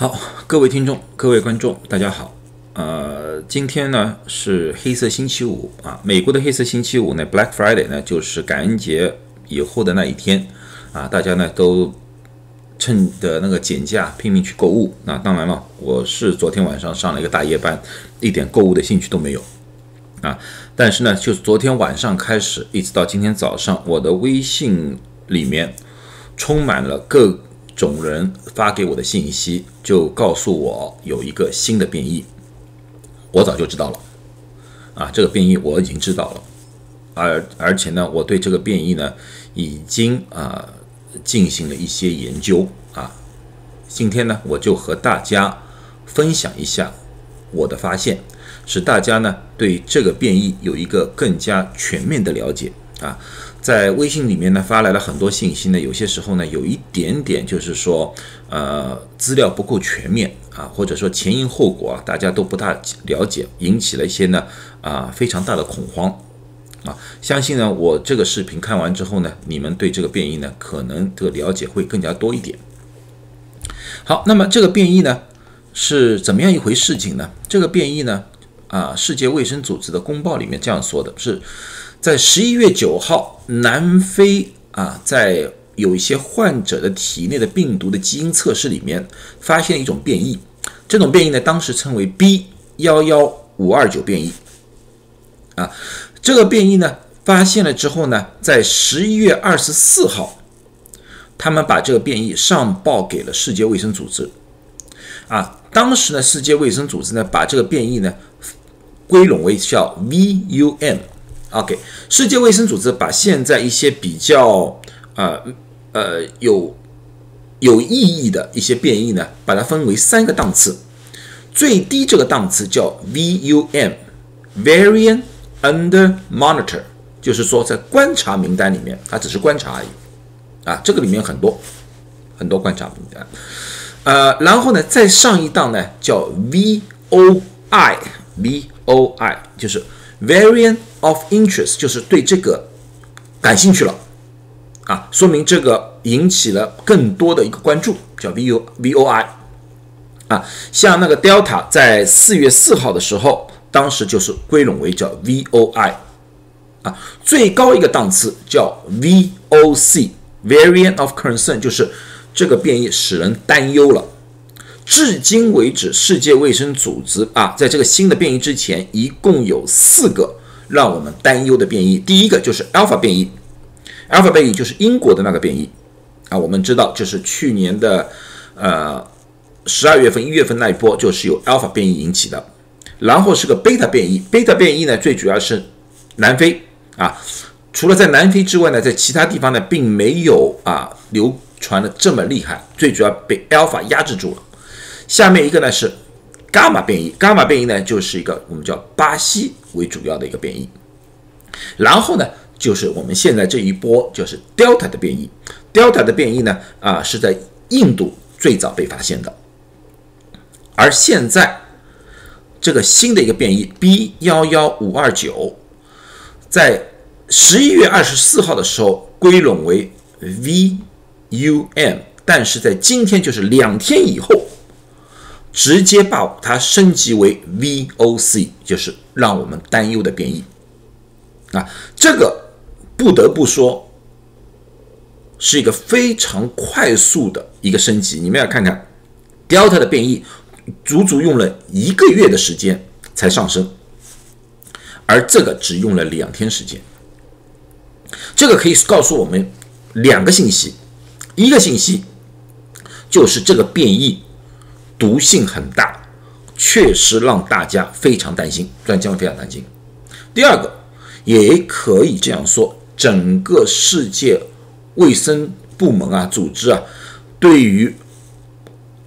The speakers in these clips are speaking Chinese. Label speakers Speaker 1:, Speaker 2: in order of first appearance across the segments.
Speaker 1: 好，各位听众、各位观众，大家好。呃，今天呢是黑色星期五啊，美国的黑色星期五呢，Black Friday 呢，就是感恩节以后的那一天啊，大家呢都趁着那个减价拼命去购物。那当然了，我是昨天晚上上了一个大夜班，一点购物的兴趣都没有啊。但是呢，就是昨天晚上开始，一直到今天早上，我的微信里面充满了各种人发给我的信息，就告诉我有一个新的变异。我早就知道了，啊，这个变异我已经知道了，而而且呢，我对这个变异呢，已经啊进行了一些研究啊。今天呢，我就和大家分享一下我的发现，使大家呢对这个变异有一个更加全面的了解啊。在微信里面呢发来了很多信息呢，有些时候呢有一点点就是说，呃，资料不够全面啊，或者说前因后果啊，大家都不大了解，引起了一些呢啊非常大的恐慌啊。相信呢我这个视频看完之后呢，你们对这个变异呢可能这个了解会更加多一点。好，那么这个变异呢是怎么样一回事情呢？这个变异呢啊，世界卫生组织的公报里面这样说的是。在十一月九号，南非啊，在有一些患者的体内的病毒的基因测试里面，发现了一种变异。这种变异呢，当时称为 B 幺幺五二九变异。啊，这个变异呢，发现了之后呢，在十一月二十四号，他们把这个变异上报给了世界卫生组织。啊，当时呢，世界卫生组织呢，把这个变异呢，归拢为叫 VUM。OK，世界卫生组织把现在一些比较呃呃有有意义的一些变异呢，把它分为三个档次。最低这个档次叫 VUM，Variant Under Monitor，就是说在观察名单里面，它只是观察而已。啊，这个里面很多很多观察名单。呃，然后呢，再上一档呢叫 VOI，VOI 就是。Variant of interest 就是对这个感兴趣了啊，说明这个引起了更多的一个关注，叫 V O V O I 啊，像那个 Delta 在四月四号的时候，当时就是归拢为叫 V O I 啊，最高一个档次叫 V O C Variant of concern，就是这个变异使人担忧了。至今为止，世界卫生组织啊，在这个新的变异之前，一共有四个让我们担忧的变异。第一个就是 Alpha 变异，Alpha 变异就是英国的那个变异啊。我们知道，就是去年的呃十二月份、一月份那一波，就是由 Alpha 变异引起的。然后是个 Beta 变异，Beta 变异呢，最主要是南非啊。除了在南非之外呢，在其他地方呢，并没有啊流传的这么厉害。最主要被 Alpha 压制住了。下面一个呢是伽马变异，伽马变异呢就是一个我们叫巴西为主要的一个变异，然后呢就是我们现在这一波就是 Delta 的变异，Delta 的变异呢啊是在印度最早被发现的，而现在这个新的一个变异 B 幺幺五二九，在十一月二十四号的时候归拢为 VUM，但是在今天就是两天以后。直接把它升级为 VOC，就是让我们担忧的变异啊！这个不得不说是一个非常快速的一个升级。你们要看看 Delta 的变异，足足用了一个月的时间才上升，而这个只用了两天时间。这个可以告诉我们两个信息：一个信息就是这个变异。毒性很大，确实让大家非常担心，专家们非常担心。第二个，也可以这样说，整个世界卫生部门啊、组织啊，对于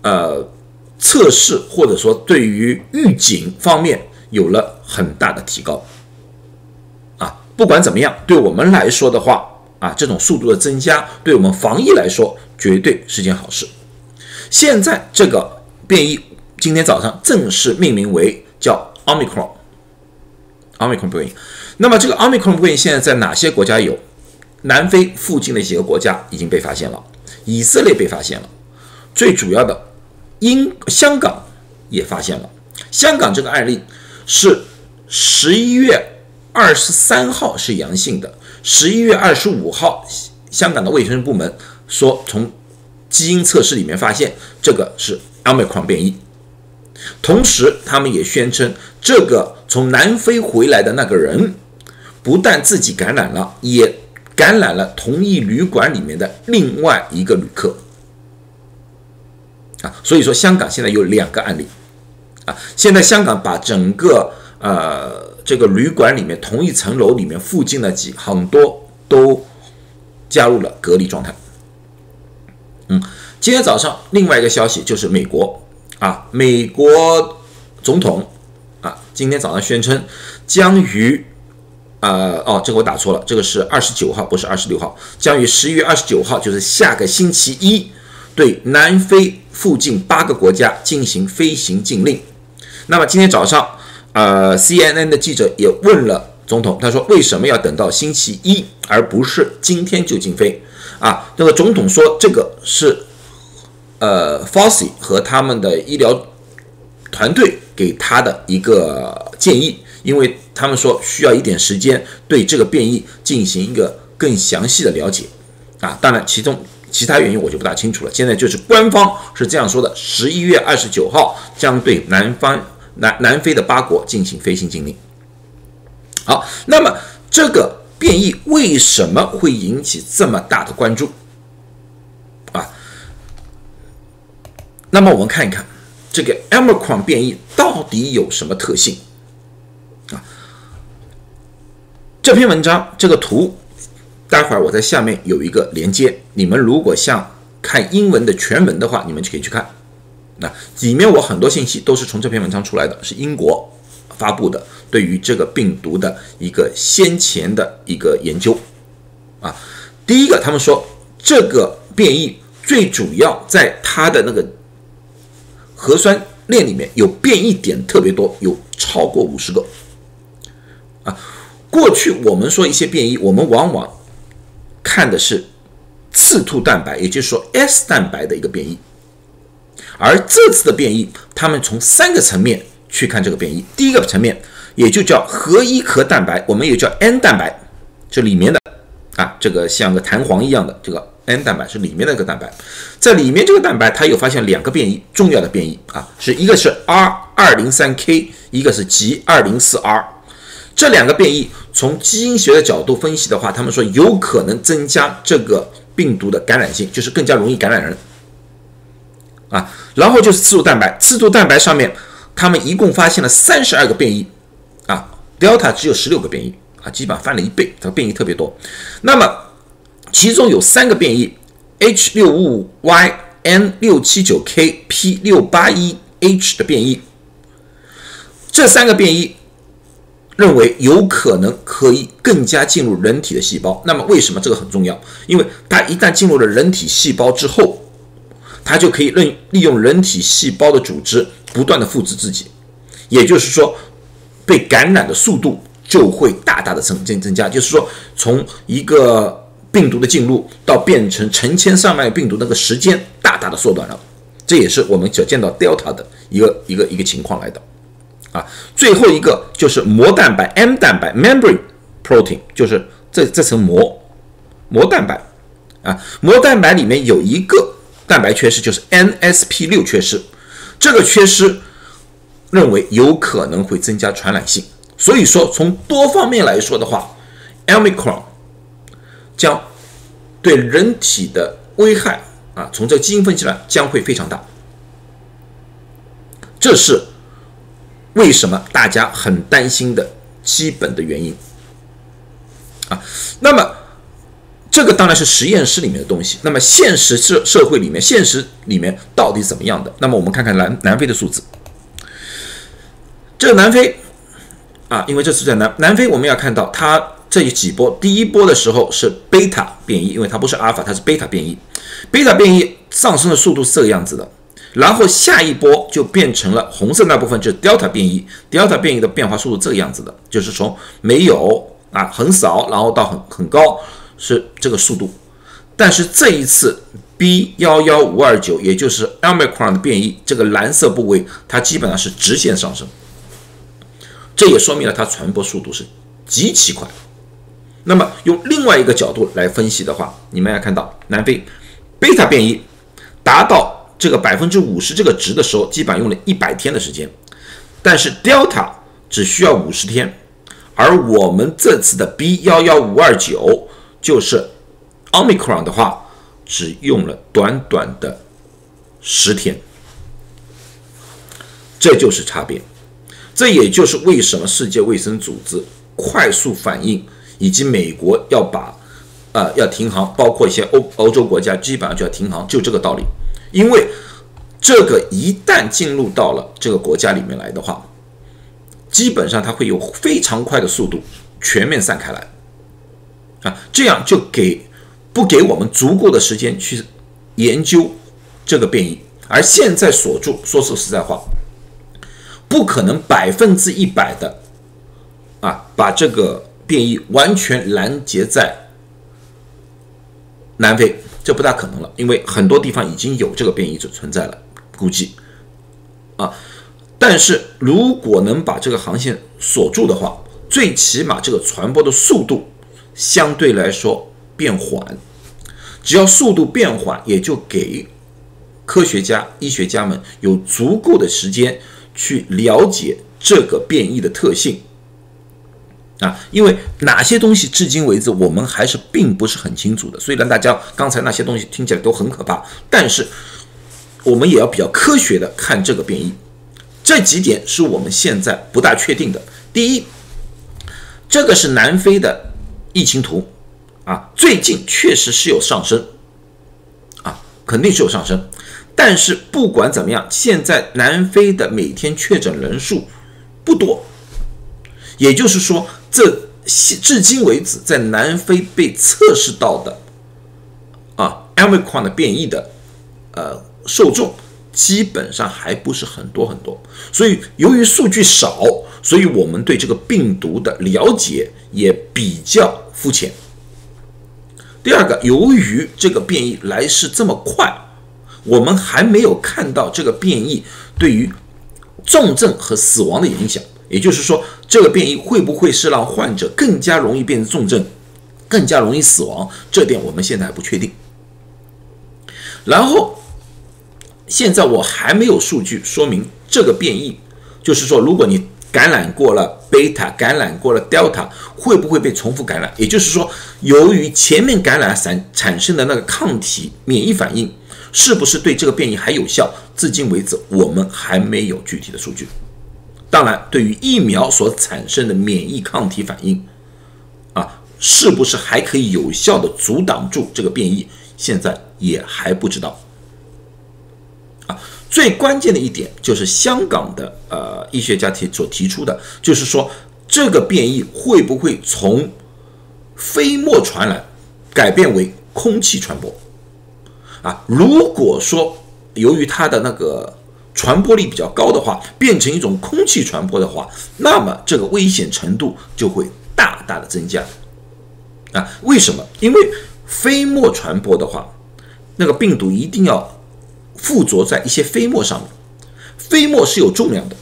Speaker 1: 呃测试或者说对于预警方面有了很大的提高。啊，不管怎么样，对我们来说的话啊，这种速度的增加，对我们防疫来说绝对是件好事。现在这个。变异今天早上正式命名为叫 Omicron，Omicron 变异。那么这个 Omicron 变异现在在哪些国家有？南非附近的几个国家已经被发现了，以色列被发现了。最主要的，英香港也发现了，香港这个案例是十一月二十三号是阳性的，十一月二十五号，香港的卫生部门说从基因测试里面发现这个是奥密克戎变异，同时他们也宣称这个从南非回来的那个人不但自己感染了，也感染了同一旅馆里面的另外一个旅客。啊，所以说香港现在有两个案例，啊，现在香港把整个呃这个旅馆里面同一层楼里面附近的几很多都加入了隔离状态。嗯，今天早上另外一个消息就是美国啊，美国总统啊今天早上宣称将于呃哦这个我打错了，这个是二十九号不是二十六号，将于十一月二十九号就是下个星期一对南非。附近八个国家进行飞行禁令。那么今天早上，呃，CNN 的记者也问了总统，他说为什么要等到星期一，而不是今天就禁飞？啊，那个总统说这个是呃 f a u c i 和他们的医疗团队给他的一个建议，因为他们说需要一点时间对这个变异进行一个更详细的了解。啊，当然其中。其他原因我就不大清楚了。现在就是官方是这样说的：十一月二十九号将对南方南南非的八国进行飞行禁令。好，那么这个变异为什么会引起这么大的关注那么我们看一看这个 Omicron 变异到底有什么特性啊？这篇文章这个图。待会儿我在下面有一个连接，你们如果想看英文的全文的话，你们就可以去看。那里面我很多信息都是从这篇文章出来的，是英国发布的对于这个病毒的一个先前的一个研究。啊，第一个他们说这个变异最主要在它的那个核酸链里面有变异点特别多，有超过五十个。啊，过去我们说一些变异，我们往往看的是刺突蛋白，也就是说 S 蛋白的一个变异，而这次的变异，他们从三个层面去看这个变异。第一个层面，也就叫核衣壳蛋白，我们也叫 N 蛋白，这里面的啊，这个像个弹簧一样的这个 N 蛋白是里面那个蛋白，在里面这个蛋白，它有发现两个变异，重要的变异啊，是一个是 R 二零三 K，一个是 G 二零四 R。这两个变异从基因学的角度分析的话，他们说有可能增加这个病毒的感染性，就是更加容易感染人啊。然后就是刺突蛋白，刺突蛋白上面他们一共发现了三十二个变异啊，Delta 只有十六个变异啊，基本上翻了一倍，这个变异特别多。那么其中有三个变异，H 六五五 Y、N 六七九 K、P 六八一 H 的变异，这三个变异。认为有可能可以更加进入人体的细胞。那么为什么这个很重要？因为它一旦进入了人体细胞之后，它就可以利利用人体细胞的组织不断的复制自己，也就是说，被感染的速度就会大大的增增增加。就是说，从一个病毒的进入到变成成千上万病毒那个时间大大的缩短了。这也是我们所见到 Delta 的一个一个一个情况来的。啊，最后一个就是膜蛋白 M 蛋白 membrane protein，就是这这层膜膜蛋白啊，膜蛋白里面有一个蛋白缺失，就是 NSP 六缺失，这个缺失认为有可能会增加传染性，所以说从多方面来说的话，Omicron 将对人体的危害啊，从这个基因分析来将会非常大，这是。为什么大家很担心的基本的原因啊？那么这个当然是实验室里面的东西。那么现实社社会里面，现实里面到底怎么样的？那么我们看看南南非的数字。这个南非啊，因为这次在南南非，我们要看到它这几波，第一波的时候是贝塔变异，因为它不是阿尔法，它是贝塔变异。贝塔变异上升的速度是这个样子的。然后下一波就变成了红色那部分，就是 Delta 变异。Delta 变异的变化速度这个样子的，就是从没有啊很少，然后到很很高，是这个速度。但是这一次 B 幺幺五二九，也就是 Omicron 的变异，这个蓝色部位它基本上是直线上升，这也说明了它传播速度是极其快。那么用另外一个角度来分析的话，你们要看到南非贝塔变异达到这个百分之五十这个值的时候，基本用了一百天的时间，但是 Delta 只需要五十天，而我们这次的 B 幺幺五二九就是 Omicron 的话，只用了短短的十天，这就是差别，这也就是为什么世界卫生组织快速反应。以及美国要把，呃，要停航，包括一些欧欧洲国家基本上就要停航，就这个道理。因为这个一旦进入到了这个国家里面来的话，基本上它会有非常快的速度全面散开来，啊，这样就给不给我们足够的时间去研究这个变异。而现在锁住，说说实在话，不可能百分之一百的啊，把这个。变异完全拦截在南非，这不大可能了，因为很多地方已经有这个变异者存在了，估计啊。但是如果能把这个航线锁住的话，最起码这个传播的速度相对来说变缓。只要速度变缓，也就给科学家、医学家们有足够的时间去了解这个变异的特性。啊，因为哪些东西至今为止我们还是并不是很清楚的。虽然大家刚才那些东西听起来都很可怕，但是我们也要比较科学的看这个变异。这几点是我们现在不大确定的。第一，这个是南非的疫情图啊，最近确实是有上升啊，肯定是有上升。但是不管怎么样，现在南非的每天确诊人数不多，也就是说。这至今为止，在南非被测试到的啊，omicron 的变异的呃受众，基本上还不是很多很多。所以由于数据少，所以我们对这个病毒的了解也比较肤浅。第二个，由于这个变异来势这么快，我们还没有看到这个变异对于重症和死亡的影响。也就是说，这个变异会不会是让患者更加容易变成重症，更加容易死亡？这点我们现在还不确定。然后，现在我还没有数据说明这个变异，就是说，如果你感染过了贝塔，感染过了德尔塔，会不会被重复感染？也就是说，由于前面感染产产生的那个抗体免疫反应，是不是对这个变异还有效？至今为止，我们还没有具体的数据。当然，对于疫苗所产生的免疫抗体反应，啊，是不是还可以有效的阻挡住这个变异？现在也还不知道。啊，最关键的一点就是香港的呃医学家提所提出的，就是说这个变异会不会从飞沫传染改变为空气传播？啊，如果说由于它的那个。传播力比较高的话，变成一种空气传播的话，那么这个危险程度就会大大的增加。啊，为什么？因为飞沫传播的话，那个病毒一定要附着在一些飞沫上面，飞沫是有重量的，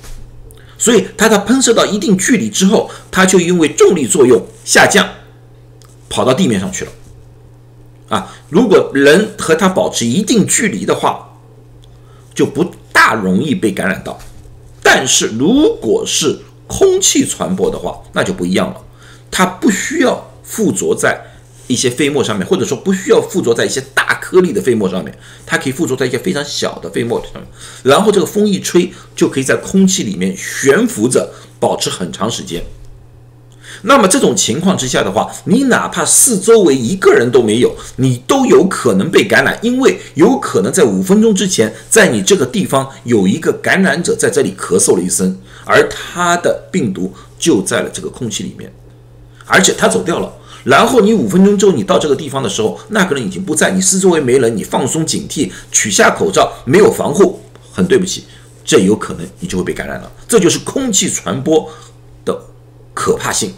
Speaker 1: 所以它它喷射到一定距离之后，它就因为重力作用下降，跑到地面上去了。啊，如果人和它保持一定距离的话，就不。它容易被感染到，但是如果是空气传播的话，那就不一样了。它不需要附着在一些飞沫上面，或者说不需要附着在一些大颗粒的飞沫上面，它可以附着在一些非常小的飞沫上面。然后这个风一吹，就可以在空气里面悬浮着，保持很长时间。那么这种情况之下的话，你哪怕四周围一个人都没有，你都有可能被感染，因为有可能在五分钟之前，在你这个地方有一个感染者在这里咳嗽了一声，而他的病毒就在了这个空气里面，而且他走掉了。然后你五分钟之后你到这个地方的时候，那个人已经不在，你四周围没人，你放松警惕，取下口罩，没有防护，很对不起，这有可能你就会被感染了。这就是空气传播的可怕性。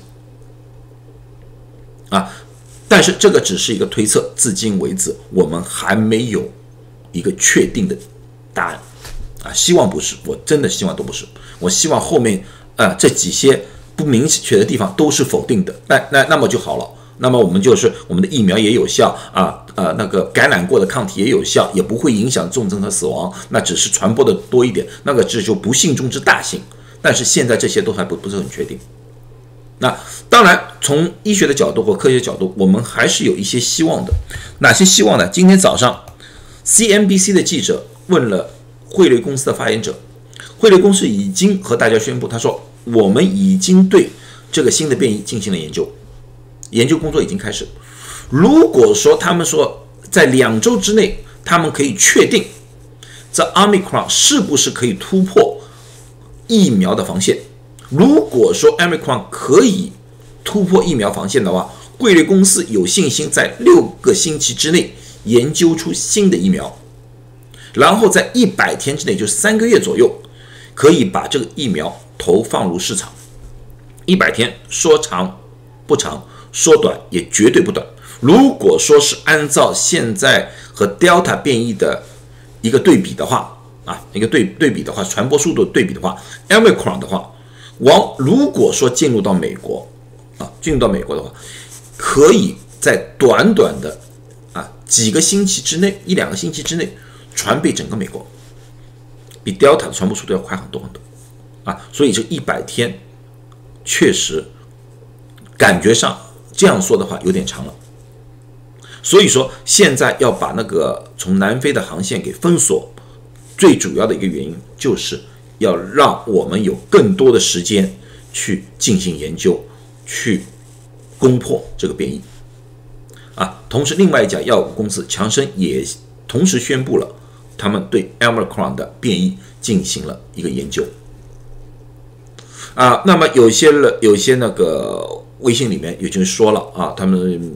Speaker 1: 啊，但是这个只是一个推测，至今为止我们还没有一个确定的答案啊。希望不是，我真的希望都不是。我希望后面啊这几些不明确的地方都是否定的，那那那么就好了。那么我们就是我们的疫苗也有效啊，呃，那个感染过的抗体也有效，也不会影响重症和死亡，那只是传播的多一点，那个这就不幸中之大幸。但是现在这些都还不不是很确定。那当然，从医学的角度或科学角度，我们还是有一些希望的。哪些希望呢？今天早上，CNBC 的记者问了汇瑞公司的发言者，汇瑞公司已经和大家宣布，他说我们已经对这个新的变异进行了研究。研究工作已经开始。如果说他们说在两周之内，他们可以确定这 Omicron 是不是可以突破疫苗的防线？如果说 Omicron 可以突破疫苗防线的话，贵瑞公司有信心在六个星期之内研究出新的疫苗，然后在一百天之内，就三个月左右，可以把这个疫苗投放入市场。一百天说长不长。缩短也绝对不短。如果说是按照现在和 Delta 变异的一个对比的话，啊，一个对对比的话，传播速度对比的话，Omicron 的话，往如果说进入到美国，啊，进入到美国的话，可以在短短的啊几个星期之内，一两个星期之内传遍整个美国，比 Delta 的传播速度要快很多很多，啊，所以这一百天确实感觉上。这样说的话有点长了，所以说现在要把那个从南非的航线给封锁，最主要的一个原因就是要让我们有更多的时间去进行研究，去攻破这个变异。啊，同时另外一家药物公司强生也同时宣布了，他们对 Omicron 的变异进行了一个研究。啊，那么有些了，有些那个。微信里面已经说了啊，他们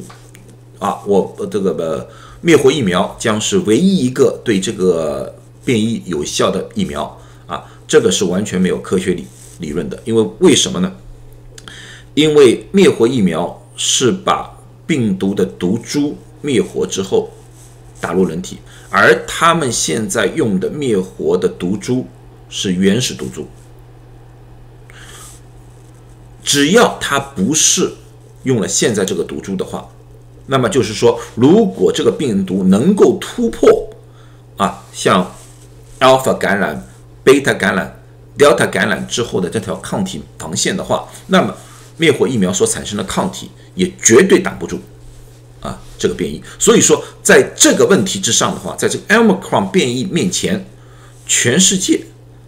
Speaker 1: 啊，我这个呃灭活疫苗将是唯一一个对这个变异有效的疫苗，这个是完全没有科学理理论的，因为为什么呢？因为灭活疫苗是把病毒的毒株灭活之后打入人体，而他们现在用的灭活的毒株是原始毒株。只要它不是用了现在这个毒株的话，那么就是说，如果这个病毒能够突破啊，像 alpha 感染、贝塔感染、delta 感染之后的这条抗体防线的话，那么灭活疫苗所产生的抗体也绝对挡不住啊这个变异。所以说，在这个问题之上的话，在这个 omicron 变异面前，全世界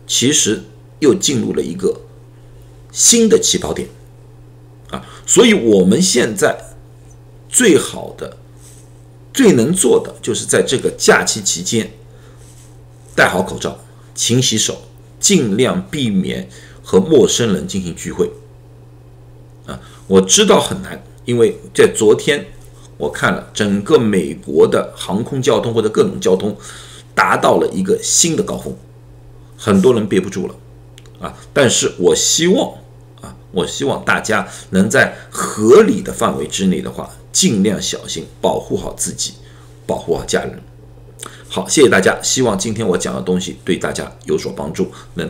Speaker 1: 其实又进入了一个。新的起跑点啊，所以我们现在最好的、最能做的，就是在这个假期期间戴好口罩、勤洗手，尽量避免和陌生人进行聚会啊。我知道很难，因为在昨天我看了整个美国的航空交通或者各种交通达到了一个新的高峰，很多人憋不住了啊。但是我希望。啊我希望大家能在合理的范围之内的话，尽量小心，保护好自己，保护好家人。好，谢谢大家。希望今天我讲的东西对大家有所帮助，能。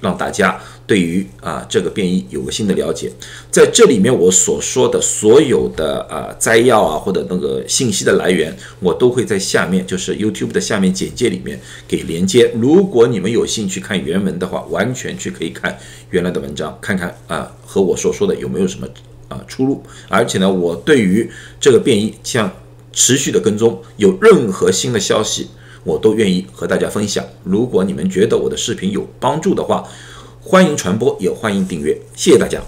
Speaker 1: 让大家对于啊这个变异有个新的了解，在这里面我所说的所有的啊摘要啊或者那个信息的来源，我都会在下面就是 YouTube 的下面简介里面给连接。如果你们有兴趣看原文的话，完全去可以看原来的文章，看看啊和我所说的有没有什么啊出入。而且呢，我对于这个变异像持续的跟踪，有任何新的消息。我都愿意和大家分享。如果你们觉得我的视频有帮助的话，欢迎传播，也欢迎订阅。谢谢大家。